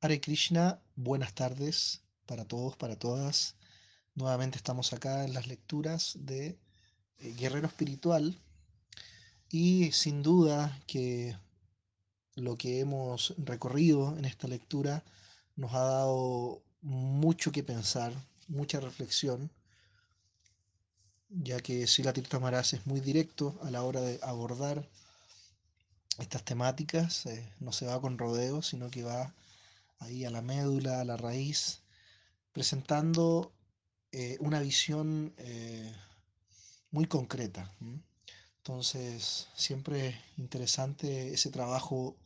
Hare Krishna, buenas tardes para todos, para todas. Nuevamente estamos acá en las lecturas de eh, Guerrero Espiritual y sin duda que lo que hemos recorrido en esta lectura nos ha dado mucho que pensar, mucha reflexión, ya que Sila Tirtha Maharaj es muy directo a la hora de abordar estas temáticas, eh, no se va con rodeos, sino que va ahí a la médula, a la raíz, presentando eh, una visión eh, muy concreta. Entonces, siempre es interesante ese trabajo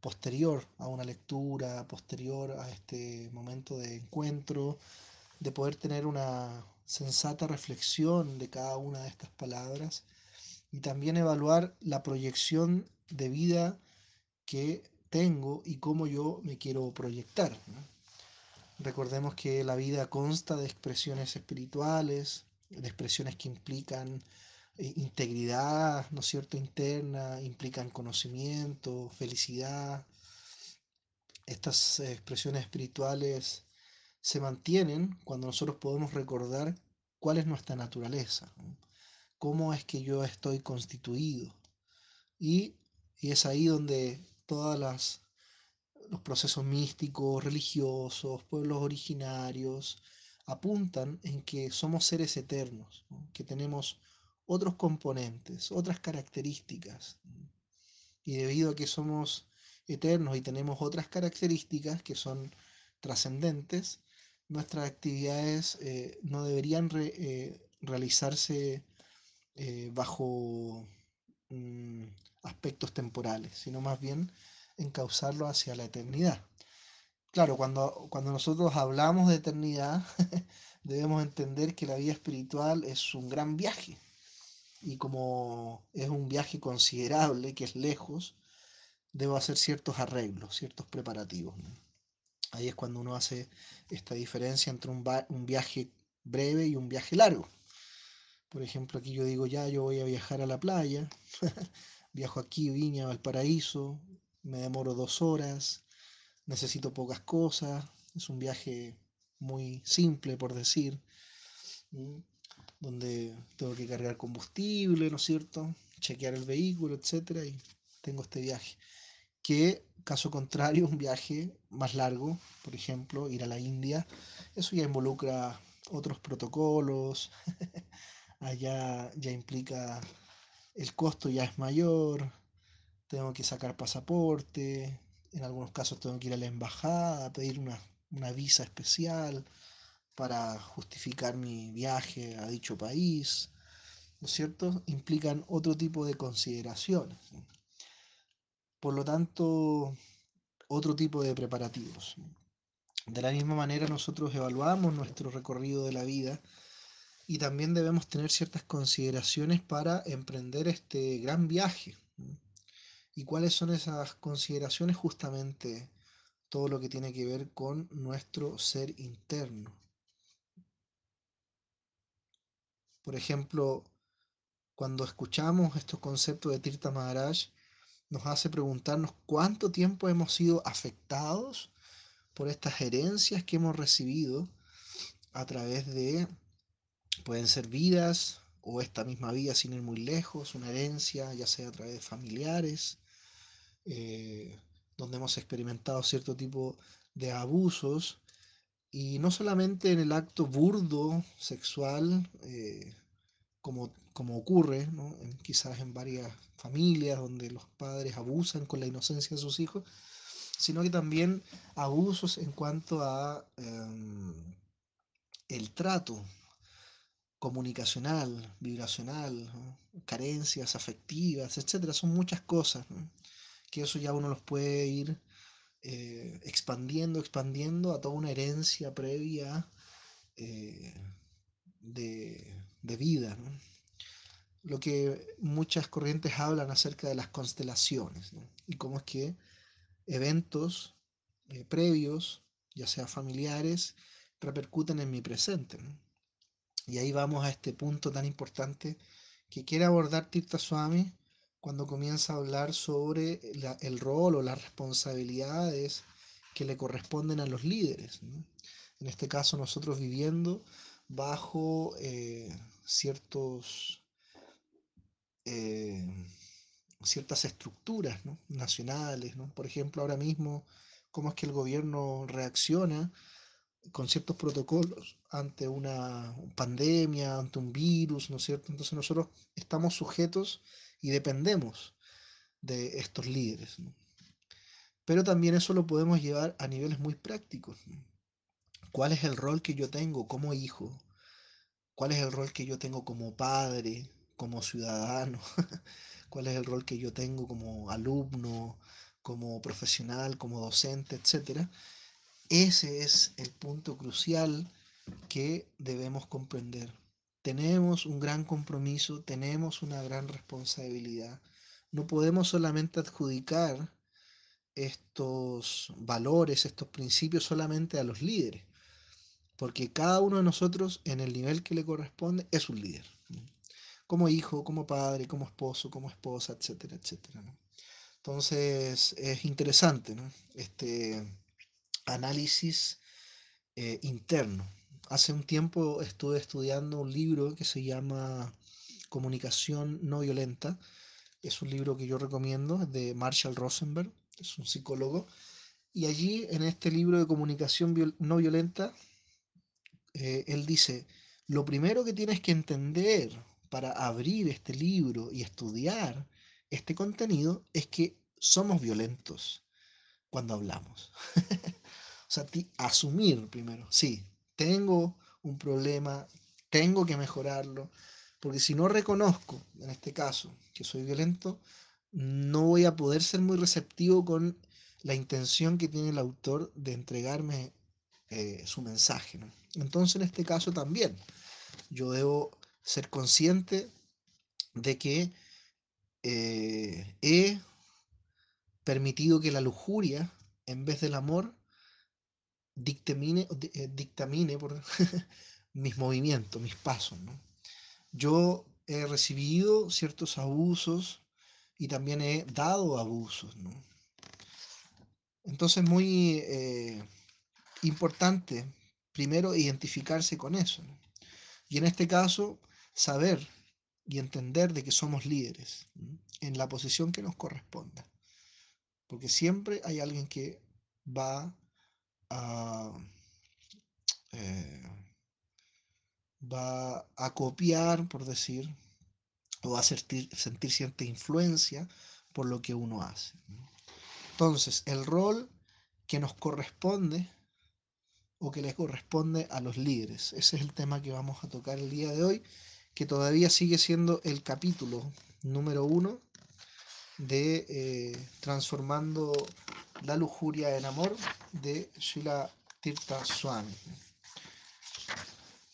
posterior a una lectura, posterior a este momento de encuentro, de poder tener una sensata reflexión de cada una de estas palabras y también evaluar la proyección de vida que tengo y cómo yo me quiero proyectar. Recordemos que la vida consta de expresiones espirituales, de expresiones que implican eh, integridad, ¿no es cierto?, interna, implican conocimiento, felicidad. Estas expresiones espirituales se mantienen cuando nosotros podemos recordar cuál es nuestra naturaleza, cómo es que yo estoy constituido. Y, y es ahí donde todas las los procesos místicos, religiosos, pueblos originarios, apuntan en que somos seres eternos, que tenemos otros componentes, otras características. Y debido a que somos eternos y tenemos otras características que son trascendentes, nuestras actividades eh, no deberían eh, realizarse eh, bajo mm, aspectos temporales, sino más bien encauzarlo hacia la eternidad. Claro, cuando, cuando nosotros hablamos de eternidad, debemos entender que la vida espiritual es un gran viaje. Y como es un viaje considerable, que es lejos, debo hacer ciertos arreglos, ciertos preparativos. Ahí es cuando uno hace esta diferencia entre un, un viaje breve y un viaje largo. Por ejemplo, aquí yo digo, ya, yo voy a viajar a la playa, viajo aquí, Viña, Valparaíso, me demoro dos horas, necesito pocas cosas, es un viaje muy simple, por decir, donde tengo que cargar combustible, ¿no es cierto? Chequear el vehículo, etcétera, y tengo este viaje. Que, caso contrario, un viaje más largo, por ejemplo, ir a la India, eso ya involucra otros protocolos, allá ya implica el costo ya es mayor, tengo que sacar pasaporte, en algunos casos tengo que ir a la embajada pedir una, visa especial para justificar mi viaje a dicho país, ¿no es cierto? Implican otro tipo de consideraciones. Por lo tanto, otro tipo de preparativos. De la misma manera nosotros evaluamos nuestro recorrido de la vida y también debemos tener ciertas consideraciones para emprender este gran viaje. ¿Y cuáles son esas consideraciones? Justamente todo lo que tiene que ver con nuestro ser interno. Por ejemplo, cuando escuchamos estos conceptos de Tirta Maharaj, nos hace preguntarnos cuánto tiempo hemos sido afectados por estas herencias que hemos recibido a través de, pueden ser vidas o esta misma vida sin ir muy lejos, una herencia, ya sea a través de familiares, eh, donde hemos experimentado cierto tipo de abusos, y no solamente en el acto burdo sexual, eh, como, como ocurre quizás en varias familias donde los padres abusan con la inocencia de sus hijos, sino que también abusos en cuanto a em, el trato comunicacional, vibracional, carencias afectivas, etcétera, son muchas cosas que eso ya uno los puede ir eh, expandiendo, expandiendo a toda una herencia previa eh, de, vida. Lo que muchas corrientes hablan acerca de las constelaciones y cómo es que eventos eh, previos, ya sea familiares, repercuten en mi presente. Y ahí vamos a este punto tan importante que quiere abordar Tirta Swami cuando comienza a hablar sobre el rol o las responsabilidades que le corresponden a los líderes. En este caso nosotros viviendo bajo eh, ciertos, eh, ciertas estructuras nacionales. Por ejemplo, ahora mismo, cómo es que el gobierno reacciona con ciertos protocolos ante una pandemia, ante un virus, ¿no es cierto? Entonces nosotros estamos sujetos y dependemos de estos líderes. Pero también eso lo podemos llevar a niveles muy prácticos. ¿Cuál es el rol que yo tengo como hijo? ¿Cuál es el rol que yo tengo como padre, como ciudadano? ¿Cuál es el rol que yo tengo como alumno, como profesional, como docente, etcétera? Ese es el punto crucial que debemos comprender. Tenemos un gran compromiso, tenemos una gran responsabilidad. No podemos solamente adjudicar estos valores, estos principios solamente a los líderes, porque cada uno de nosotros en el nivel que le corresponde es un líder, como hijo, como padre, como esposo, como esposa, etcétera, etcétera. Entonces es interesante este análisis eh, interno. Hace un tiempo estuve estudiando un libro que se llama Comunicación no violenta. Es un libro que yo recomiendo, de Marshall Rosenberg, es un psicólogo. Y allí, en este libro de comunicación no violenta, eh, él dice, lo primero que tienes que entender para abrir este libro y estudiar este contenido es que somos violentos cuando hablamos. o sea, asumir primero, sí, tengo un problema, tengo que mejorarlo, porque si no reconozco, en este caso, que soy violento, no voy a poder ser muy receptivo con la intención que tiene el autor de entregarme eh, su mensaje. Entonces, en este caso también, yo debo ser consciente de que eh, he permitido que la lujuria, en vez del amor, dictamine, eh, dictamine por mis movimientos, mis pasos. Yo he recibido ciertos abusos y también he dado abusos. Entonces es muy eh, importante primero identificarse con eso. Y en este caso, saber y entender de que somos líderes en la posición que nos corresponda. Porque siempre hay alguien que va a, eh, va a copiar, por decir, o va a sentir, cierta influencia por lo que uno hace. Entonces, el rol que nos corresponde o que les corresponde a los líderes. Ese es el tema que vamos a tocar el día de hoy, que todavía sigue siendo el capítulo número uno de eh, Transformando la lujuria en amor de Sheila Tirta Swami.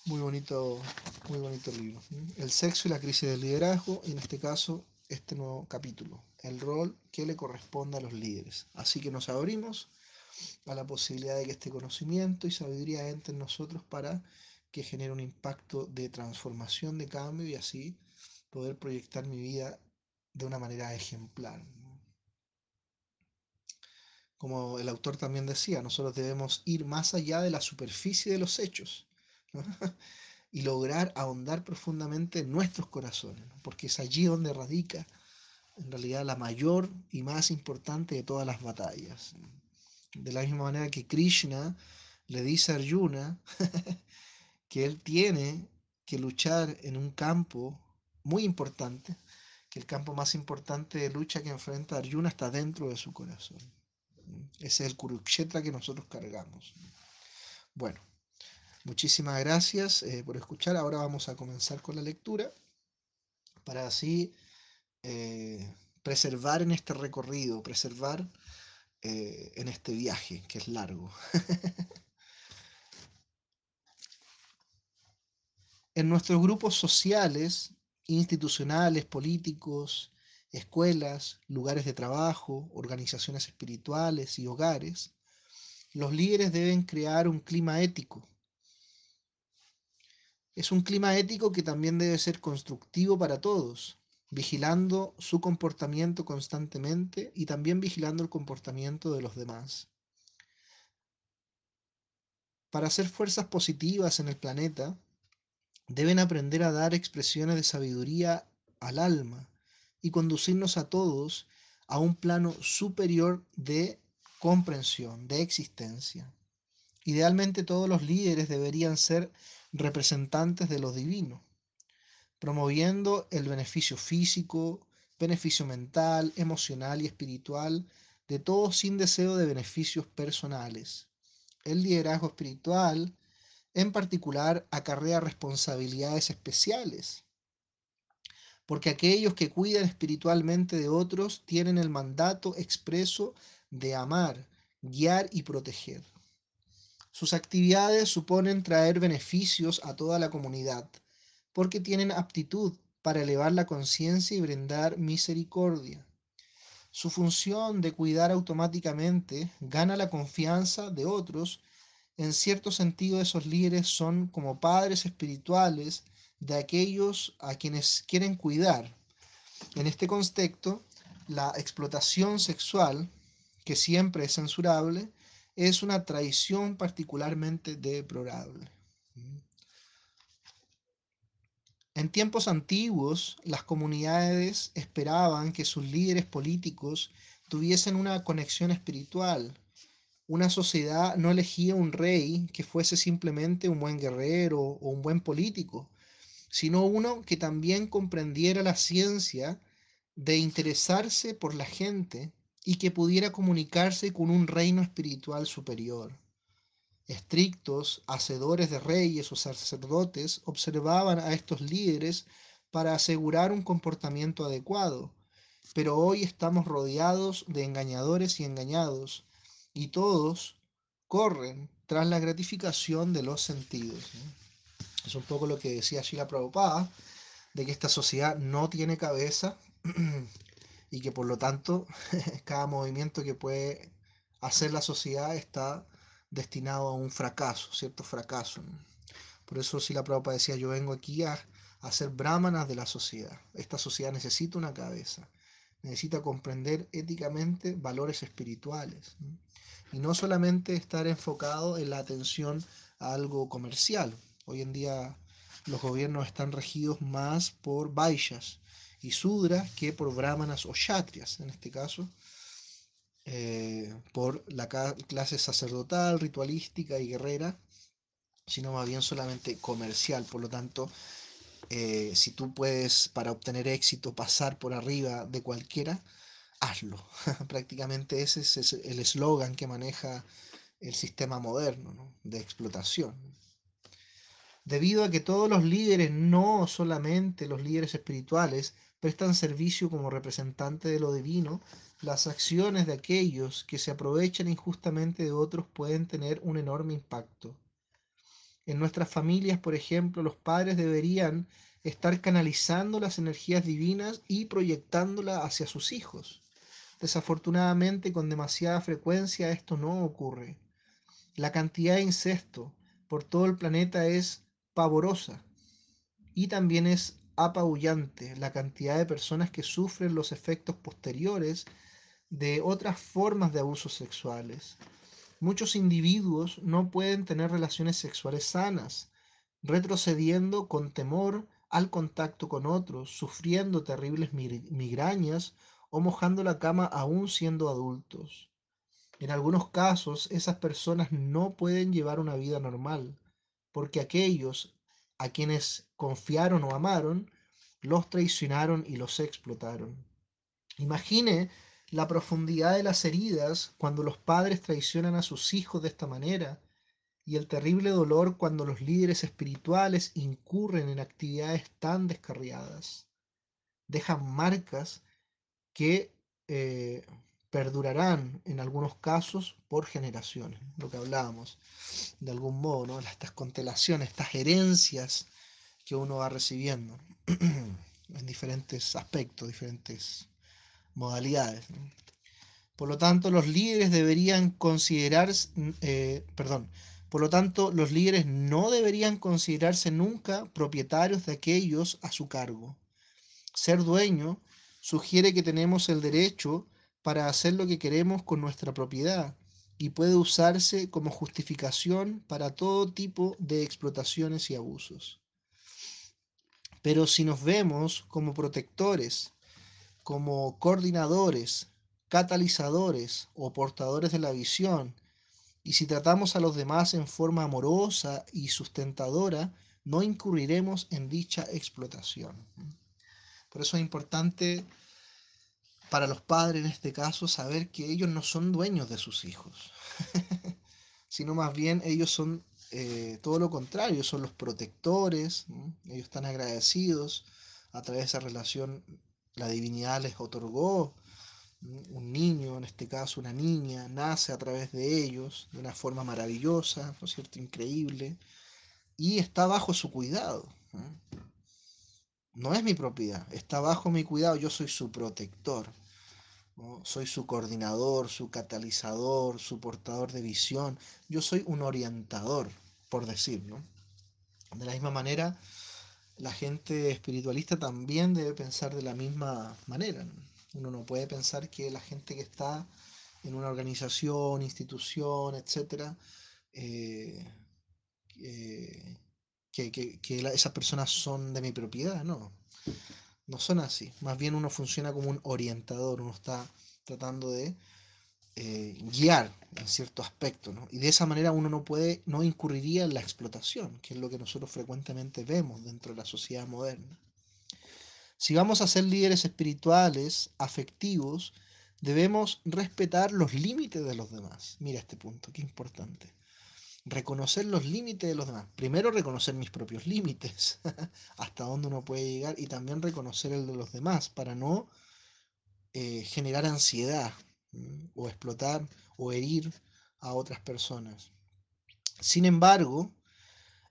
Muy bonito, muy bonito libro. El sexo y la crisis del liderazgo, y en este caso, este nuevo capítulo, el rol que le corresponde a los líderes. Así que nos abrimos a la posibilidad de que este conocimiento y sabiduría entre en nosotros para que genere un impacto de transformación, de cambio y así poder proyectar mi vida de una manera ejemplar. Como el autor también decía, nosotros debemos ir más allá de la superficie de los hechos y lograr ahondar profundamente en nuestros corazones, porque es allí donde radica en realidad la mayor y más importante de todas las batallas. De la misma manera que Krishna le dice a Arjuna que él tiene que luchar en un campo muy importante, que el campo más importante de lucha que enfrenta Arjuna está dentro de su corazón. Ese es el Kurukshetra que nosotros cargamos. Bueno, muchísimas gracias eh, por escuchar. Ahora vamos a comenzar con la lectura para así eh, preservar en este recorrido, preservar eh, en este viaje que es largo. en nuestros grupos sociales, institucionales, políticos, escuelas, lugares de trabajo, organizaciones espirituales y hogares, los líderes deben crear un clima ético. Es un clima ético que también debe ser constructivo para todos, vigilando su comportamiento constantemente y también vigilando el comportamiento de los demás. para ser fuerzas positivas en el planeta, deben aprender a dar expresiones de sabiduría al alma y conducirnos a todos a un plano superior de comprensión, de existencia. Idealmente todos los líderes deberían ser representantes de lo divino, promoviendo el beneficio físico, beneficio mental, emocional y espiritual de todos sin deseo de beneficios personales. El liderazgo espiritual, en particular, acarrea responsabilidades especiales, porque aquellos que cuidan espiritualmente de otros tienen el mandato expreso de amar, guiar y proteger. Sus actividades suponen traer beneficios a toda la comunidad, porque tienen aptitud para elevar la conciencia y brindar misericordia. Su función de cuidar automáticamente gana la confianza de otros. En cierto sentido, esos líderes son como padres espirituales de aquellos a quienes quieren cuidar. En este contexto, la explotación sexual, que siempre es censurable, es una traición particularmente deplorable. En tiempos antiguos, las comunidades esperaban que sus líderes políticos tuviesen una conexión espiritual. Una sociedad no elegía un rey que fuese simplemente un buen guerrero o un buen político, sino uno que también comprendiera la ciencia de interesarse por la gente y que pudiera comunicarse con un reino espiritual superior. Estrictos, hacedores de reyes o sacerdotes observaban a estos líderes para asegurar un comportamiento adecuado, pero hoy estamos rodeados de engañadores y engañados, y todos corren tras la gratificación de los sentidos. Es un poco lo que decía Sheila Prabhupada, de que esta sociedad no tiene cabeza y que por lo tanto cada movimiento que puede hacer la sociedad está destinado a un fracaso, cierto fracaso. Por eso Sheila Prabhupada decía, yo vengo aquí a, a ser brahmanas de la sociedad. Esta sociedad necesita una cabeza, necesita comprender éticamente valores espirituales. Y no solamente estar enfocado en la atención a algo comercial, Hoy en día los gobiernos están regidos más por Vaishyas y Sudras que por Brahmanas o Kshatriyas, en este caso, eh, por la clase sacerdotal, ritualística y guerrera, sino más bien solamente comercial. Por lo tanto, eh, si tú puedes, para obtener éxito, pasar por arriba de cualquiera, hazlo. Prácticamente ese es el eslogan que maneja el sistema moderno de explotación debido a que todos los líderes, no solamente los líderes espirituales, prestan servicio como representantes de lo divino, las acciones de aquellos que se aprovechan injustamente de otros pueden tener un enorme impacto. En nuestras familias, por ejemplo, los padres deberían estar canalizando las energías divinas y proyectándolas hacia sus hijos. Desafortunadamente, con demasiada frecuencia esto no ocurre. La cantidad de incesto por todo el planeta es pavorosa y también es apabullante la cantidad de personas que sufren los efectos posteriores de otras formas de abusos sexuales. Muchos individuos no pueden tener relaciones sexuales sanas, retrocediendo con temor al contacto con otros, sufriendo terribles migrañas o mojando la cama aún siendo adultos. En algunos casos, esas personas no pueden llevar una vida normal, porque aquellos a quienes confiaron o amaron, los traicionaron y los explotaron. Imagine la profundidad de las heridas cuando los padres traicionan a sus hijos de esta manera y el terrible dolor cuando los líderes espirituales incurren en actividades tan descarriadas. Dejan marcas que eh, perdurarán en algunos casos por generaciones, lo que hablábamos de algún modo, ¿no? estas constelaciones, estas herencias que uno va recibiendo en diferentes aspectos, diferentes modalidades. Por lo tanto, los líderes deberían considerar, eh, perdón, por lo tanto, los líderes no deberían considerarse nunca propietarios de aquellos a su cargo. Ser dueño sugiere que tenemos el derecho para hacer lo que queremos con nuestra propiedad y puede usarse como justificación para todo tipo de explotaciones y abusos. Pero si nos vemos como protectores, como coordinadores, catalizadores o portadores de la visión, y si tratamos a los demás en forma amorosa y sustentadora, no incurriremos en dicha explotación. Por eso es importante para los padres en este caso saber que ellos no son dueños de sus hijos, sino más bien ellos son eh, todo lo contrario, son los protectores, ellos están agradecidos a través de esa relación, la divinidad les otorgó un niño, en este caso una niña, nace a través de ellos de una forma maravillosa, ¿no es cierto?, increíble, y está bajo su cuidado. No es mi propiedad, está bajo mi cuidado, yo soy su protector. Soy su coordinador, su catalizador, su portador de visión. Yo soy un orientador, por decir, De la misma manera, la gente espiritualista también debe pensar de la misma manera. Uno no puede pensar que la gente que está en una organización, institución, etcétera, eh, eh, que, que esas personas son de mi propiedad, no no son así. Más bien uno funciona como un orientador, uno está tratando de eh, guiar en cierto aspecto, ¿no? Y de esa manera uno no puede, no incurriría en la explotación, que es lo que nosotros frecuentemente vemos dentro de la sociedad moderna. Si vamos a ser líderes espirituales, afectivos, debemos respetar los límites de los demás. Mira este punto, qué importante reconocer los límites de los demás. Primero reconocer mis propios límites, hasta dónde uno puede llegar, y también reconocer el de los demás para no eh, generar ansiedad o explotar o herir a otras personas. Sin embargo,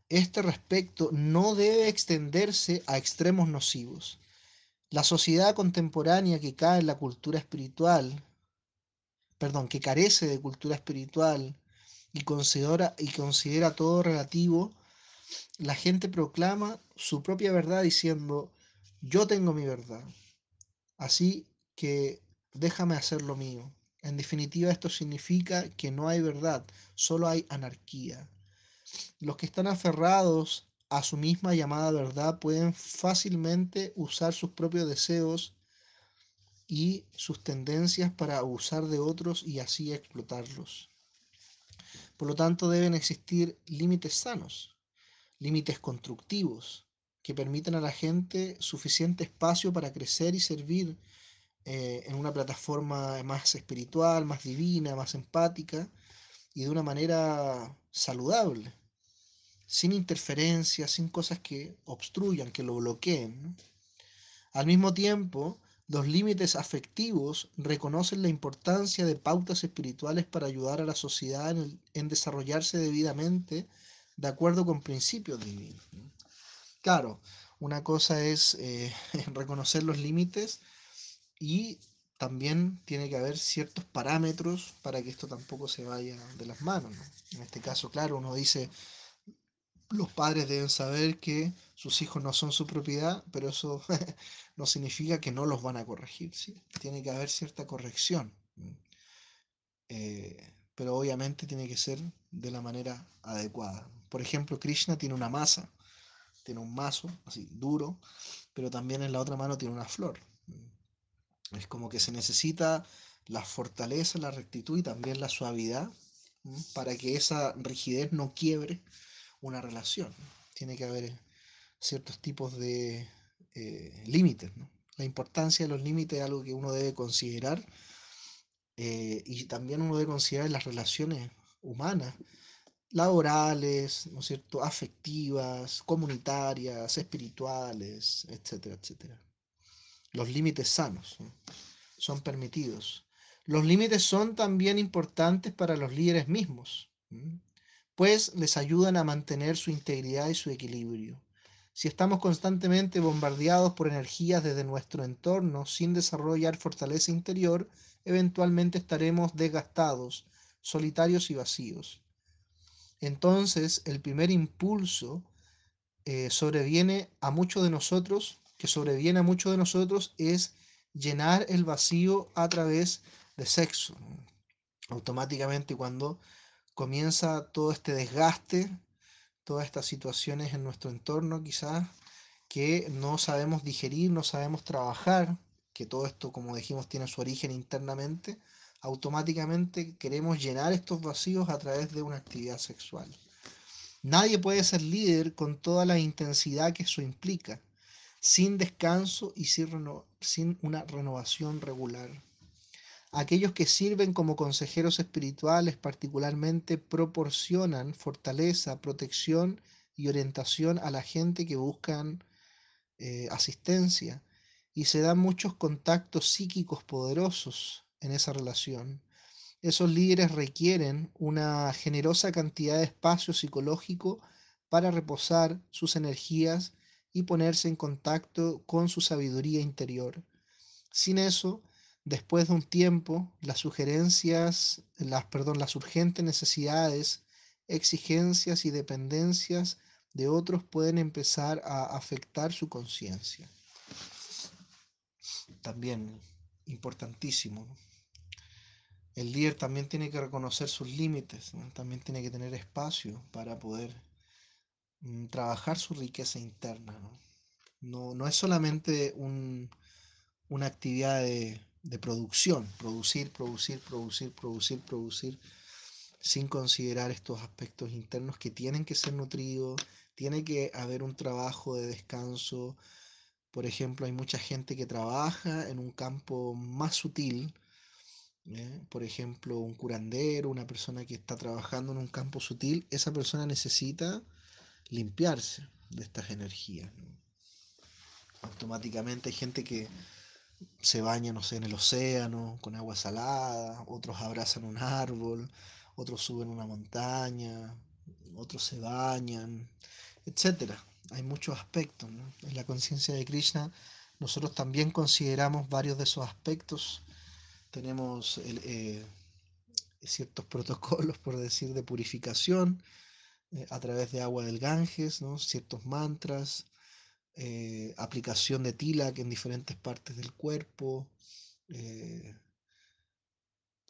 este respecto no debe extenderse a extremos nocivos. La sociedad contemporánea que cae en la cultura espiritual, perdón, que carece de cultura espiritual, y considera, y considera todo relativo, la gente proclama su propia verdad diciendo, yo tengo mi verdad, así que déjame hacer lo mío. En definitiva, esto significa que no hay verdad, solo hay anarquía. Los que están aferrados a su misma llamada verdad pueden fácilmente usar sus propios deseos y sus tendencias para abusar de otros y así explotarlos. Por lo tanto, deben existir límites sanos, límites constructivos, que permitan a la gente suficiente espacio para crecer y servir eh, en una plataforma más espiritual, más divina, más empática y de una manera saludable, sin interferencias, sin cosas que obstruyan, que lo bloqueen. Al mismo tiempo, los límites afectivos reconocen la importancia de pautas espirituales para ayudar a la sociedad en, desarrollarse debidamente de acuerdo con principios divinos. Claro, una cosa es eh, reconocer los límites y también tiene que haber ciertos parámetros para que esto tampoco se vaya de las manos. En este caso, claro, uno dice, los padres deben saber que sus hijos no son su propiedad, pero eso no significa que no los van a corregir. ¿sí? Tiene que haber cierta corrección. Eh, pero obviamente tiene que ser de la manera adecuada. Por ejemplo, Krishna tiene una masa, tiene un mazo así duro, pero también en la otra mano tiene una flor. Es como que se necesita la fortaleza, la rectitud y también la suavidad para que esa rigidez no quiebre una relación. Tiene que haber ciertos tipos de eh, límites. La importancia de los límites es algo que uno debe considerar eh, y también uno debe considerar las relaciones humanas, laborales, ¿no es cierto?, afectivas, comunitarias, espirituales, etcétera, etcétera. Los límites sanos son permitidos. Los límites son también importantes para los líderes mismos pues les ayudan a mantener su integridad y su equilibrio. Si estamos constantemente bombardeados por energías desde nuestro entorno sin desarrollar fortaleza interior, eventualmente estaremos desgastados, solitarios y vacíos. Entonces, el primer impulso eh, sobreviene a muchos de nosotros, que sobreviene a muchos de nosotros, es llenar el vacío a través de sexo. Automáticamente cuando comienza todo este desgaste, todas estas situaciones en nuestro entorno quizás que no sabemos digerir, no sabemos trabajar, que todo esto, como dijimos, tiene su origen internamente, automáticamente queremos llenar estos vacíos a través de una actividad sexual. Nadie puede ser líder con toda la intensidad que eso implica, sin descanso y sin, una renovación regular. Aquellos que sirven como consejeros espirituales particularmente proporcionan fortaleza, protección y orientación a la gente que buscan eh, asistencia y se dan muchos contactos psíquicos poderosos en esa relación. Esos líderes requieren una generosa cantidad de espacio psicológico para reposar sus energías y ponerse en contacto con su sabiduría interior. Sin eso, después de un tiempo, las sugerencias, las, perdón, las urgentes necesidades, exigencias y dependencias de otros pueden empezar a afectar su conciencia. También importantísimo. El líder también tiene que reconocer sus límites, también tiene que tener espacio para poder trabajar su riqueza interna. No, no, es solamente un, una actividad de, de producción, producir, producir, producir, producir, producir, sin considerar estos aspectos internos que tienen que ser nutridos, tiene que haber un trabajo de descanso. Por ejemplo, hay mucha gente que trabaja en un campo más sutil, ¿eh? por ejemplo, un curandero, una persona que está trabajando en un campo sutil, esa persona necesita limpiarse de estas energías. Automáticamente hay gente que se baña, no sé, en el océano con agua salada, otros abrazan un árbol, otros suben una montaña, otros se bañan, etc. Hay muchos aspectos. En la conciencia de Krishna nosotros también consideramos varios de esos aspectos tenemos eh, ciertos protocolos, por decir, de purificación eh, a través de agua del Ganges, ¿no? ciertos mantras, eh, aplicación de tilak en diferentes partes del cuerpo,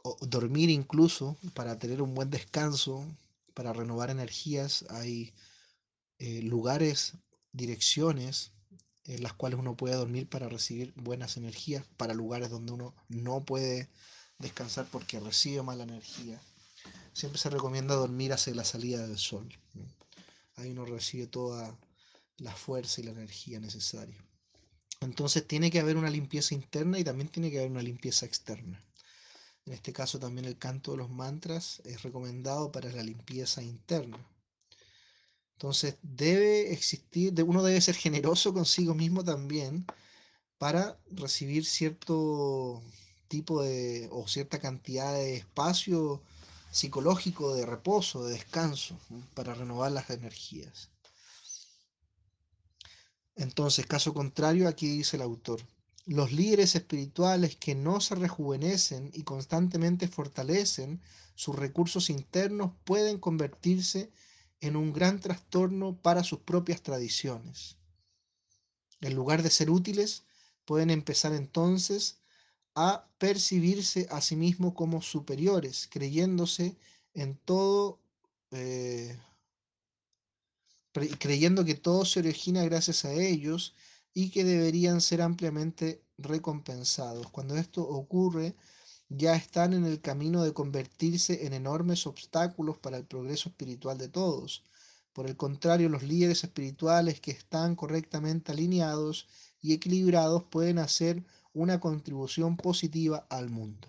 o dormir incluso para tener un buen descanso, para renovar energías. Hay lugares, direcciones en las cuales uno puede dormir para recibir buenas energías, para lugares donde uno no puede descansar porque recibe mala energía. Siempre se recomienda dormir hacia la salida del sol. Ahí uno recibe toda la fuerza y la energía necesaria. Entonces tiene que haber una limpieza interna y también tiene que haber una limpieza externa. En este caso también el canto de los mantras es recomendado para la limpieza interna. Entonces debe existir, uno debe ser generoso consigo mismo también para recibir cierto tipo de o cierta cantidad de espacio psicológico, de reposo, de descanso, para renovar las energías. Entonces, caso contrario, aquí dice el autor, los líderes espirituales que no se rejuvenecen y constantemente fortalecen sus recursos internos pueden convertirse en un gran trastorno para sus propias tradiciones. En lugar de ser útiles, pueden empezar entonces a percibirse a sí mismos como superiores, creyéndose en todo, eh, creyendo que todo se origina gracias a ellos y que deberían ser ampliamente recompensados. Cuando esto ocurre, ya están en el camino de convertirse en enormes obstáculos para el progreso espiritual de todos. Por el contrario, los líderes espirituales que están correctamente alineados y equilibrados pueden hacer una contribución positiva al mundo.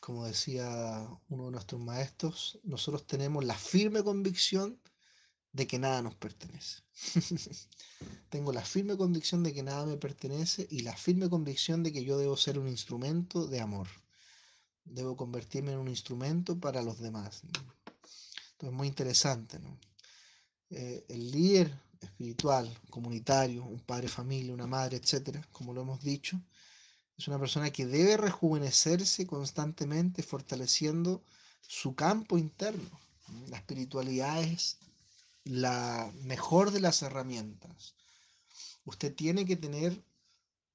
Como decía uno de nuestros maestros, nosotros tenemos la firme convicción de que nada nos pertenece. Tengo la firme convicción de que nada me pertenece y la firme convicción de que yo debo ser un instrumento de amor. Debo convertirme en un instrumento para los demás. Entonces, muy interesante. Eh, el líder espiritual, comunitario, un padre familia, una madre, etcétera, como lo hemos dicho, es una persona que debe rejuvenecerse constantemente, fortaleciendo su campo interno. La espiritualidad es la mejor de las herramientas. Usted tiene que tener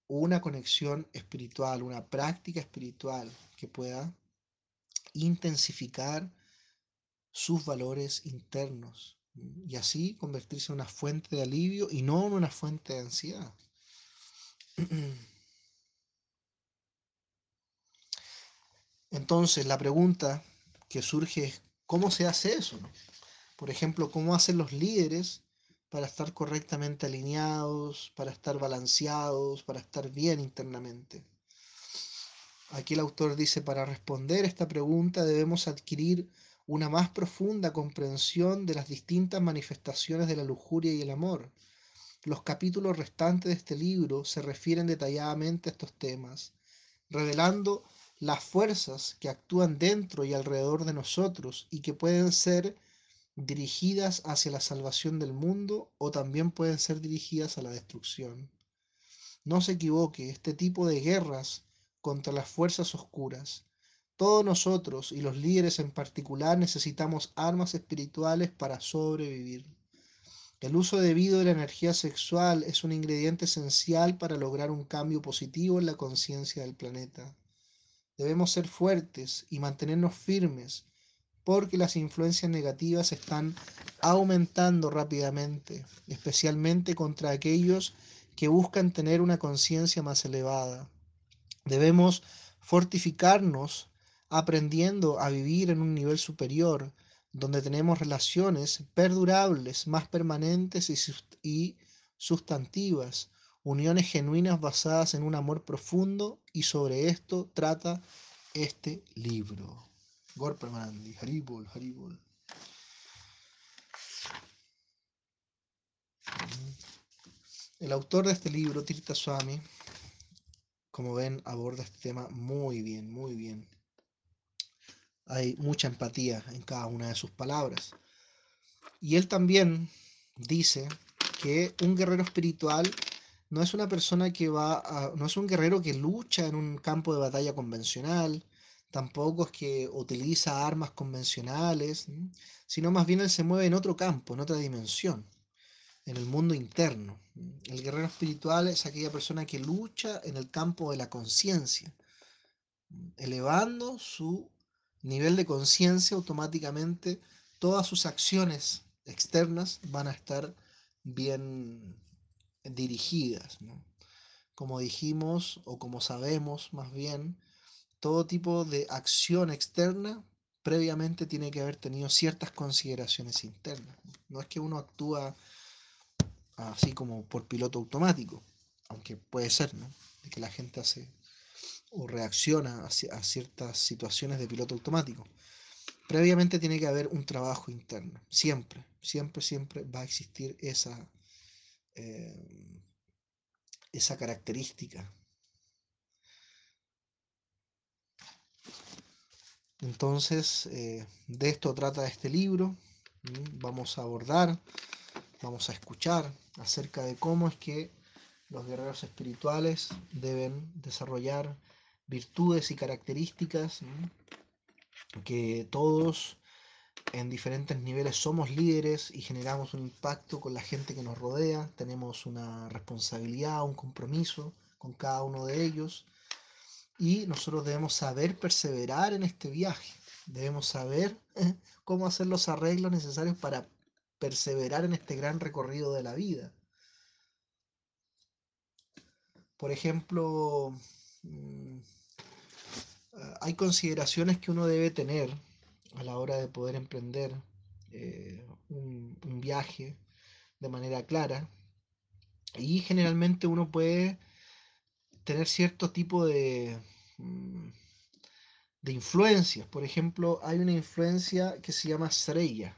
una conexión espiritual, una práctica espiritual que pueda intensificar sus valores internos y así convertirse en una fuente de alivio y no en una fuente de ansiedad. Entonces la pregunta que surge es, ¿cómo se hace eso? Por ejemplo, ¿cómo hacen los líderes para estar correctamente alineados, para estar balanceados, para estar bien internamente? Aquí el autor dice, para responder esta pregunta debemos adquirir una más profunda comprensión de las distintas manifestaciones de la lujuria y el amor. Los capítulos restantes de este libro se refieren detalladamente a estos temas, revelando las fuerzas que actúan dentro y alrededor de nosotros y que pueden ser dirigidas hacia la salvación del mundo o también pueden ser dirigidas a la destrucción. No se equivoque, este tipo de guerras contra las fuerzas oscuras, todos nosotros y los líderes en particular necesitamos armas espirituales para sobrevivir. El uso debido de la energía sexual es un ingrediente esencial para lograr un cambio positivo en la conciencia del planeta. Debemos ser fuertes y mantenernos firmes porque las influencias negativas están aumentando rápidamente, especialmente contra aquellos que buscan tener una conciencia más elevada. Debemos fortificarnos aprendiendo a vivir en un nivel superior, donde tenemos relaciones perdurables, más permanentes y sustantivas, uniones genuinas basadas en un amor profundo y sobre esto trata este libro. Gorpermanandi, Haribol, Haribol. El autor de este libro, Tirta Swami, como ven, aborda este tema muy bien, muy bien. Hay mucha empatía en cada una de sus palabras. Y él también dice que un guerrero espiritual no es una persona que va no es un guerrero que lucha en un campo de batalla convencional, tampoco es que utiliza armas convencionales, sino más bien él se mueve en otro campo, en otra dimensión, en el mundo interno. El guerrero espiritual es aquella persona que lucha en el campo de la conciencia, elevando su nivel de conciencia automáticamente, todas sus acciones externas van a estar bien dirigidas. Como dijimos, o como sabemos más bien, todo tipo de acción externa previamente tiene que haber tenido ciertas consideraciones internas. No es que uno actúa así como por piloto automático, aunque puede ser, ¿no? De que la gente hace o reacciona a, ciertas situaciones de piloto automático. Previamente tiene que haber un trabajo interno. Siempre, siempre, siempre va a existir esa, eh, esa característica. Entonces, eh, de esto trata este libro. Vamos a abordar, vamos a escuchar acerca de cómo es que los guerreros espirituales deben desarrollar virtudes y características que todos en diferentes niveles somos líderes y generamos un impacto con la gente que nos rodea, tenemos una responsabilidad, un compromiso con cada uno de ellos. Y nosotros debemos saber perseverar en este viaje, debemos saber eh, cómo hacer los arreglos necesarios para perseverar en este gran recorrido de la vida. Por ejemplo, mm, hay consideraciones que uno debe tener a la hora de poder emprender eh, un, viaje de manera clara. Y generalmente uno puede tener cierto tipo de, mm, de influencias. Por ejemplo, hay una influencia que se llama Sreya.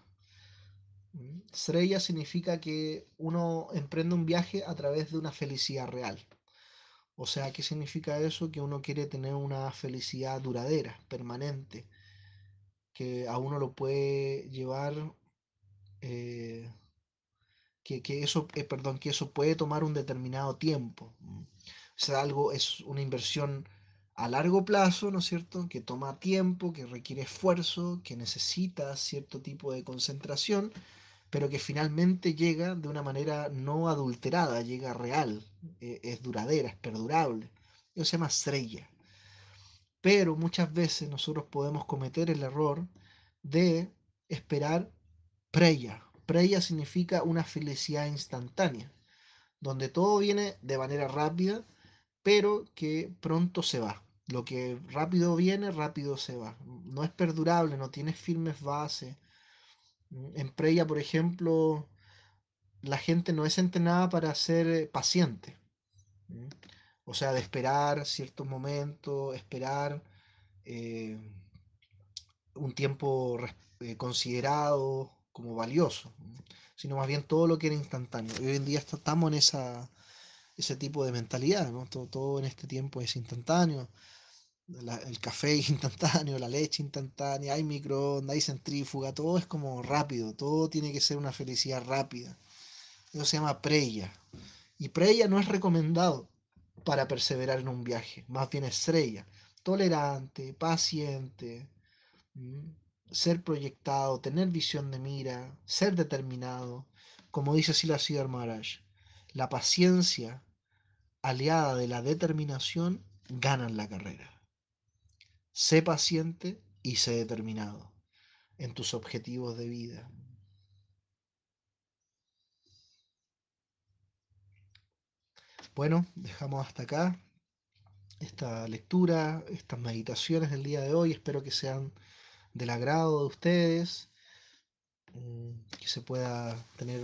Sreya significa que uno emprende un viaje a través de una felicidad real. O sea, ¿qué significa eso? Que uno quiere tener una felicidad duradera, permanente, que a uno lo puede llevar, eh, que, eso, eh, perdón, que eso puede tomar un determinado tiempo. O sea, algo es una inversión a largo plazo, ¿no es cierto? Que toma tiempo, que requiere esfuerzo, que necesita cierto tipo de concentración, pero que finalmente llega de una manera no adulterada, llega real, eh, es duradera, es perdurable. Eso se llama estrella. Pero muchas veces nosotros podemos cometer el error de esperar preya. Preya significa una felicidad instantánea, donde todo viene de manera rápida, pero que pronto se va. Lo que rápido viene, rápido se va. No es perdurable, no tiene firmes bases. En preya, por ejemplo, la gente no es entrenada para ser paciente. O sea, de esperar ciertos momentos, esperar eh, un tiempo eh, considerado como valioso, sino más bien todo lo que era instantáneo. hoy en día estamos en esa, ese tipo de mentalidad, todo en este tiempo es instantáneo. el café instantáneo, la leche instantánea, hay microondas, hay centrífuga, todo es como rápido, todo tiene que ser una felicidad rápida. Eso se llama preya. Y preya no es recomendado para perseverar en un viaje, más bien estrella, tolerante, paciente, ser proyectado, tener visión de mira, ser determinado, como dice Silas Maharaj, la paciencia aliada de la determinación ganan la carrera. Sé paciente y sé determinado en tus objetivos de vida. Bueno, dejamos hasta acá esta lectura, estas meditaciones del día de hoy. Espero que sean del agrado de ustedes, mm, que se pueda tener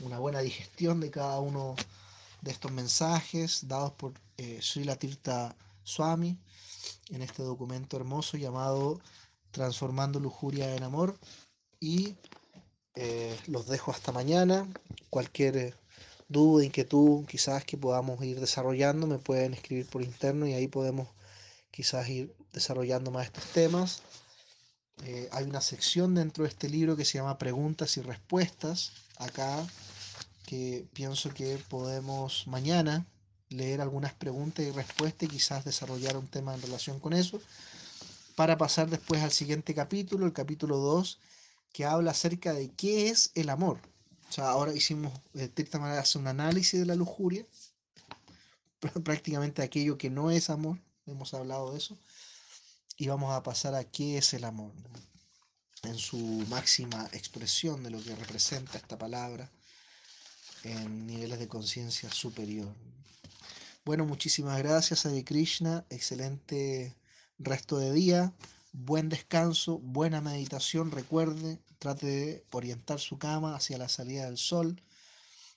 una buena digestión de cada uno de estos mensajes dados por eh, Srila Swami en este documento hermoso llamado Transformando Lujuria en Amor. Y eh, los dejo hasta mañana. Cualquier duda, inquietud, quizás que podamos ir desarrollando, me pueden escribir por interno y ahí podemos quizás ir desarrollando más estos temas. Eh, hay una sección dentro de este libro que se llama Preguntas y Respuestas, acá, que pienso que podemos mañana leer algunas preguntas y respuestas y quizás desarrollar un tema en relación con eso, para pasar después al siguiente capítulo, el capítulo 2, que habla acerca de qué es el amor. O sea, ahora hicimos, de cierta manera, un análisis de la lujuria, prácticamente aquello que no es amor, hemos hablado de eso, y vamos a pasar a qué es el amor, en su máxima expresión de lo que representa esta palabra en niveles de conciencia superior. Bueno, muchísimas gracias, Hare Krishna, excelente resto de día, buen descanso, buena meditación, recuerde, trate de orientar su cama hacia la salida del sol.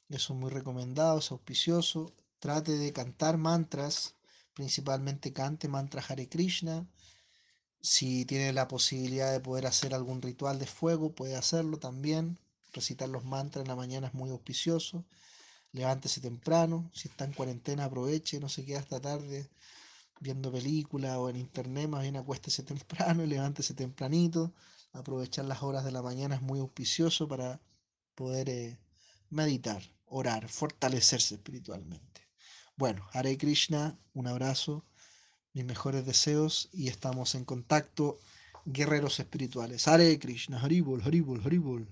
Eso es muy recomendado, es auspicioso. Trate de cantar mantras, principalmente cante mantras Hare Krishna. Si tiene la posibilidad de poder hacer algún ritual de fuego, puede hacerlo también. Recitar los mantras en la mañana es muy auspicioso. Levántese temprano. Si está en cuarentena, aproveche, no se quede hasta tarde viendo películas o en internet, más bien acuéstese temprano levántese tempranito aprovechar las horas de la mañana es muy auspicioso para poder eh, meditar, orar, fortalecerse espiritualmente. Bueno, Hare Krishna, un abrazo, mis mejores deseos y estamos en contacto, guerreros espirituales. Hare Krishna, Haribol, Haribol, Haribol.